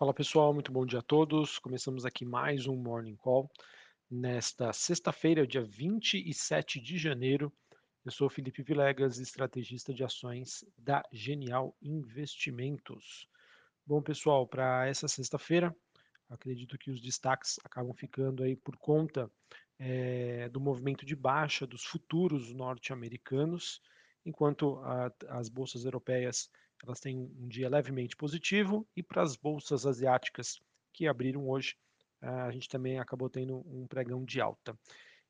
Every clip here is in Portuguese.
Fala pessoal, muito bom dia a todos. Começamos aqui mais um Morning Call nesta sexta-feira, dia 27 de janeiro. Eu sou Felipe Vilegas, estrategista de ações da Genial Investimentos. Bom pessoal, para essa sexta-feira, acredito que os destaques acabam ficando aí por conta é, do movimento de baixa dos futuros norte-americanos, enquanto a, as bolsas europeias elas têm um dia levemente positivo e para as bolsas asiáticas que abriram hoje, a gente também acabou tendo um pregão de alta.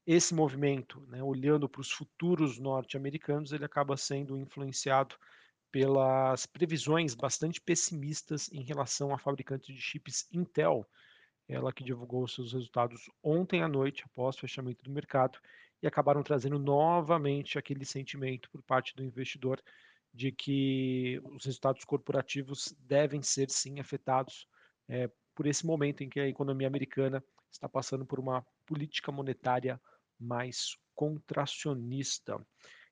Esse movimento, né, olhando para os futuros norte-americanos, ele acaba sendo influenciado pelas previsões bastante pessimistas em relação à fabricante de chips Intel, ela que divulgou seus resultados ontem à noite, após o fechamento do mercado, e acabaram trazendo novamente aquele sentimento por parte do investidor de que os resultados corporativos devem ser sim afetados é, por esse momento em que a economia americana está passando por uma política monetária mais contracionista.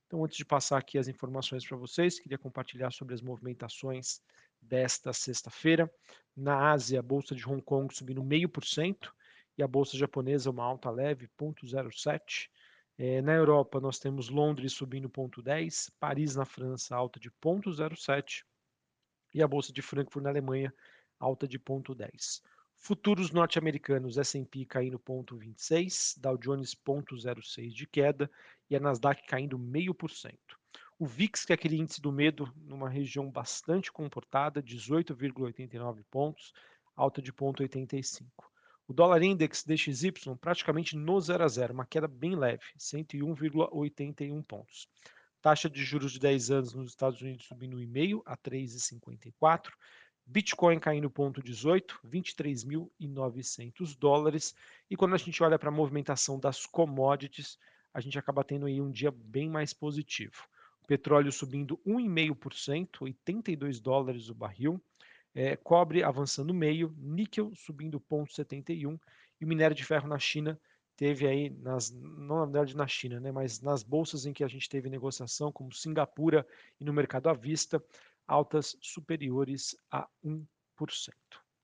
Então, antes de passar aqui as informações para vocês, queria compartilhar sobre as movimentações desta sexta-feira. Na Ásia, a bolsa de Hong Kong subindo 0,5% e a bolsa japonesa uma alta leve, 0,07%. É, na Europa, nós temos Londres subindo 0,10%, Paris, na França, alta de 0,07% e a bolsa de Frankfurt, na Alemanha, alta de 0,10%. Futuros norte-americanos, S&P caindo 0,26%, Dow Jones 0,06% de queda e a Nasdaq caindo 0,5%. O VIX, que é aquele índice do medo, numa região bastante comportada, 18,89 pontos, alta de 0,85. O dólar index DXY praticamente no 0 a 0, uma queda bem leve, 101,81 pontos. Taxa de juros de 10 anos nos Estados Unidos subindo 1,5 a 3,54. Bitcoin caindo 0,18, 23.900 dólares. E quando a gente olha para a movimentação das commodities, a gente acaba tendo aí um dia bem mais positivo. Petróleo subindo 1,5%, 82 dólares o barril. É, cobre avançando meio, níquel subindo 0,71 e o minério de ferro na China teve aí, nas, não na verdade na China, né, mas nas bolsas em que a gente teve negociação, como Singapura e no mercado à vista, altas superiores a 1%.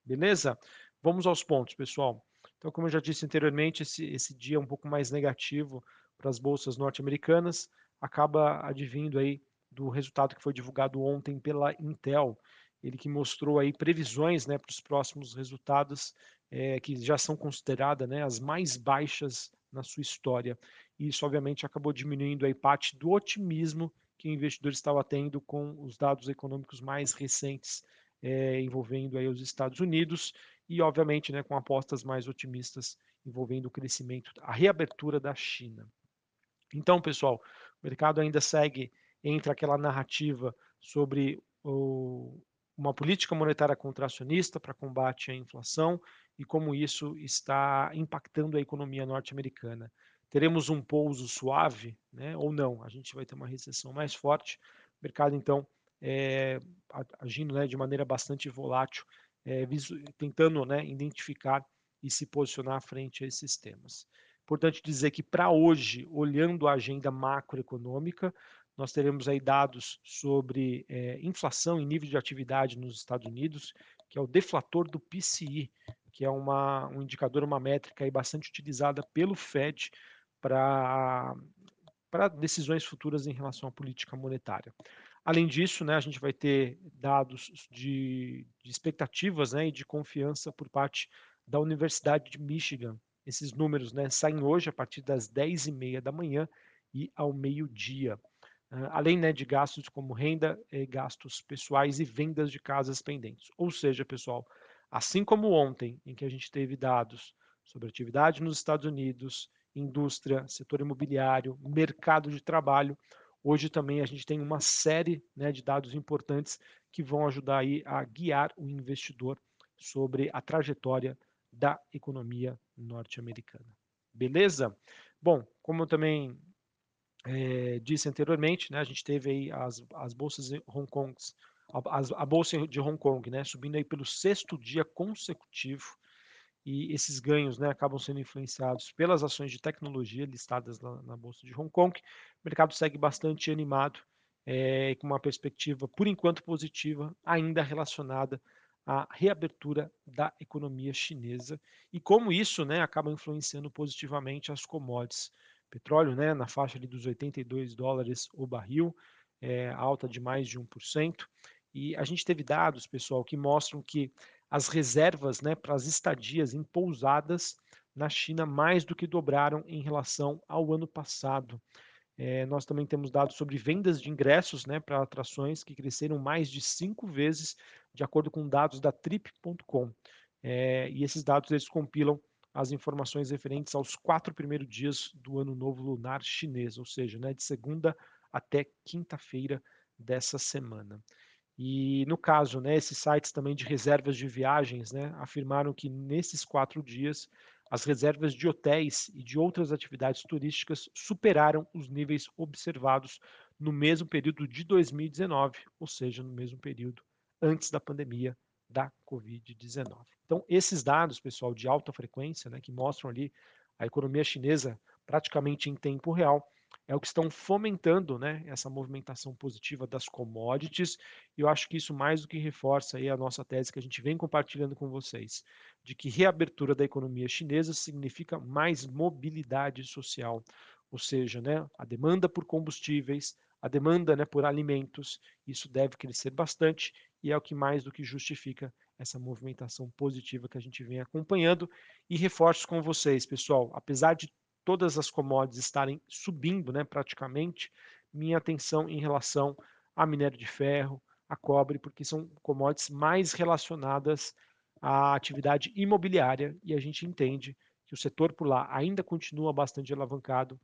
Beleza? Vamos aos pontos, pessoal. Então, como eu já disse anteriormente, esse, esse dia é um pouco mais negativo para as bolsas norte-americanas acaba advindo aí do resultado que foi divulgado ontem pela Intel, ele que mostrou aí previsões né, para os próximos resultados é, que já são consideradas né, as mais baixas na sua história. E isso obviamente acabou diminuindo aí parte do otimismo que o investidor estava tendo com os dados econômicos mais recentes é, envolvendo aí os Estados Unidos e obviamente né, com apostas mais otimistas envolvendo o crescimento, a reabertura da China. Então, pessoal, o mercado ainda segue entre aquela narrativa sobre o, uma política monetária contracionista para combate à inflação e como isso está impactando a economia norte-americana. Teremos um pouso suave, né, ou não? A gente vai ter uma recessão mais forte. O mercado, então, é, agindo né, de maneira bastante volátil, é, tentando né, identificar e se posicionar frente a esses temas. Importante dizer que para hoje, olhando a agenda macroeconômica, nós teremos aí dados sobre é, inflação e nível de atividade nos Estados Unidos, que é o deflator do PCI, que é uma, um indicador, uma métrica aí bastante utilizada pelo Fed para decisões futuras em relação à política monetária. Além disso, né, a gente vai ter dados de, de expectativas né, e de confiança por parte da Universidade de Michigan, esses números né, saem hoje a partir das 10h30 da manhã e ao meio-dia. Uh, além né, de gastos como renda, eh, gastos pessoais e vendas de casas pendentes. Ou seja, pessoal, assim como ontem, em que a gente teve dados sobre atividade nos Estados Unidos, indústria, setor imobiliário, mercado de trabalho, hoje também a gente tem uma série né, de dados importantes que vão ajudar aí a guiar o investidor sobre a trajetória da economia norte-americana. Beleza? Bom, como eu também é, disse anteriormente, né, a gente teve aí as, as bolsas de Hong Kong, a, a, bolsa de Hong Kong, né, subindo aí pelo sexto dia consecutivo, e esses ganhos né, acabam sendo influenciados pelas ações de tecnologia listadas na, na bolsa de Hong Kong. O mercado segue bastante animado, é, com uma perspectiva, por enquanto, positiva, ainda relacionada a reabertura da economia chinesa e como isso né, acaba influenciando positivamente as commodities. Petróleo né, na faixa ali dos 82 dólares o barril, é, alta de mais de 1%. E a gente teve dados, pessoal, que mostram que as reservas né, para as estadias em pousadas na China mais do que dobraram em relação ao ano passado. É, nós também temos dados sobre vendas de ingressos né, para atrações que cresceram mais de cinco vezes, de acordo com dados da Trip.com. É, e esses dados eles compilam as informações referentes aos quatro primeiros dias do ano novo lunar chinês, ou seja, né, de segunda até quinta-feira dessa semana. E no caso, né, esses sites também de reservas de viagens né, afirmaram que nesses quatro dias as reservas de hotéis e de outras atividades turísticas superaram os níveis observados no mesmo período de 2019, ou seja, no mesmo período antes da pandemia da Covid-19. Então, esses dados, pessoal, de alta frequência, né, que mostram ali a economia chinesa praticamente em tempo real, é o que estão fomentando né, essa movimentação positiva das commodities, e eu acho que isso mais do que reforça aí a nossa tese que a gente vem compartilhando com vocês, de que reabertura da economia chinesa significa mais mobilidade social, ou seja, né, a demanda por combustíveis, a demanda né, por alimentos, isso deve crescer bastante e é o que mais do que justifica essa movimentação positiva que a gente vem acompanhando. E reforço com vocês, pessoal, apesar de todas as commodities estarem subindo, né, praticamente, minha atenção em relação a minério de ferro, a cobre, porque são commodities mais relacionadas à atividade imobiliária e a gente entende que o setor por lá ainda continua bastante alavancado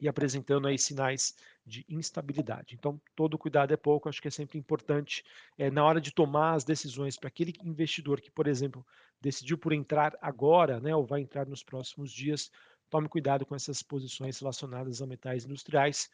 e apresentando aí sinais de instabilidade. Então, todo cuidado é pouco, acho que é sempre importante é, na hora de tomar as decisões para aquele investidor que, por exemplo, decidiu por entrar agora, né, ou vai entrar nos próximos dias, tome cuidado com essas posições relacionadas a metais industriais.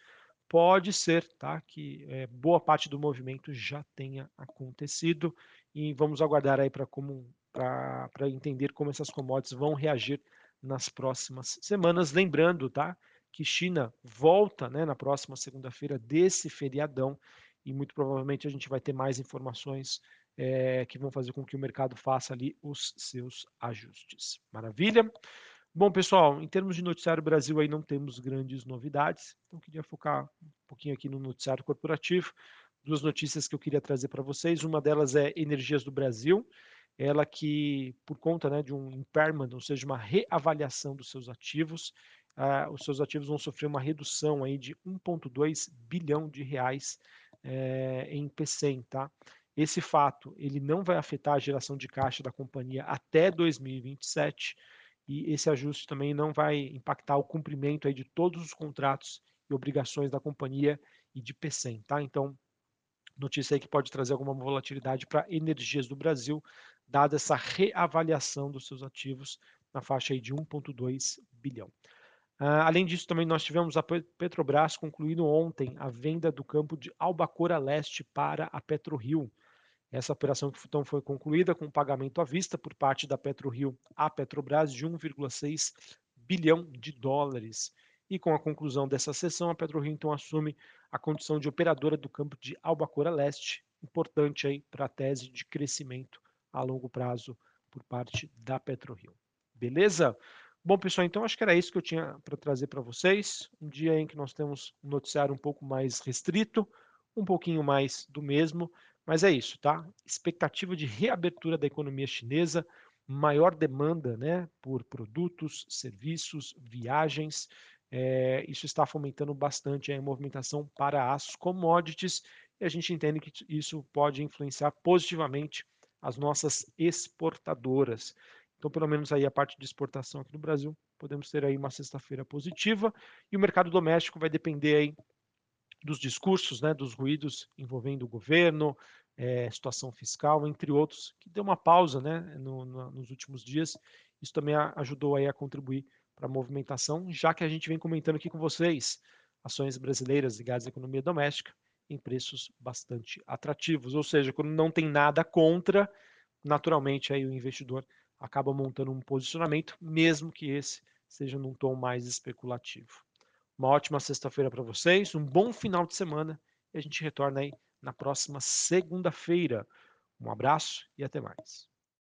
Pode ser tá, que é, boa parte do movimento já tenha acontecido e vamos aguardar aí para como para entender como essas commodities vão reagir nas próximas semanas. Lembrando, tá, que China volta, né, na próxima segunda-feira desse feriadão e muito provavelmente a gente vai ter mais informações é, que vão fazer com que o mercado faça ali os seus ajustes. Maravilha? Bom, pessoal, em termos de noticiário Brasil aí não temos grandes novidades, então queria focar um pouquinho aqui no noticiário corporativo. Duas notícias que eu queria trazer para vocês. Uma delas é Energias do Brasil, ela que, por conta né, de um impairment, ou seja, uma reavaliação dos seus ativos, uh, os seus ativos vão sofrer uma redução aí de 1,2 bilhão de reais uh, em PCM, tá? Esse fato ele não vai afetar a geração de caixa da companhia até 2027, e esse ajuste também não vai impactar o cumprimento aí de todos os contratos e obrigações da companhia e de PCM, tá? Então, notícia aí que pode trazer alguma volatilidade para Energias do Brasil, dada essa reavaliação dos seus ativos na faixa aí de 1,2 bilhão. Uh, além disso, também nós tivemos a Petrobras concluindo ontem a venda do campo de Albacora Leste para a PetroRio. Essa operação então foi concluída com pagamento à vista por parte da PetroRio à Petrobras de 1,6 bilhão de dólares. E com a conclusão dessa sessão, a PetroRio então assume a condição de operadora do campo de Albacora Leste, importante aí para a tese de crescimento a longo prazo por parte da PetroRio. Beleza? Bom, pessoal, então acho que era isso que eu tinha para trazer para vocês. Um dia em que nós temos um noticiário um pouco mais restrito, um pouquinho mais do mesmo, mas é isso, tá? Expectativa de reabertura da economia chinesa, maior demanda né, por produtos, serviços, viagens. É, isso está fomentando bastante a movimentação para as commodities e a gente entende que isso pode influenciar positivamente as nossas exportadoras. Então, pelo menos aí a parte de exportação aqui no Brasil, podemos ter aí uma sexta-feira positiva e o mercado doméstico vai depender aí dos discursos, né, dos ruídos envolvendo o governo, é, situação fiscal, entre outros, que deu uma pausa né, no, no, nos últimos dias. Isso também a, ajudou aí a contribuir para a movimentação, já que a gente vem comentando aqui com vocês ações brasileiras ligadas à economia doméstica em preços bastante atrativos. Ou seja, quando não tem nada contra, naturalmente aí o investidor acaba montando um posicionamento, mesmo que esse seja num tom mais especulativo. Uma ótima sexta-feira para vocês, um bom final de semana e a gente retorna aí na próxima segunda-feira. Um abraço e até mais.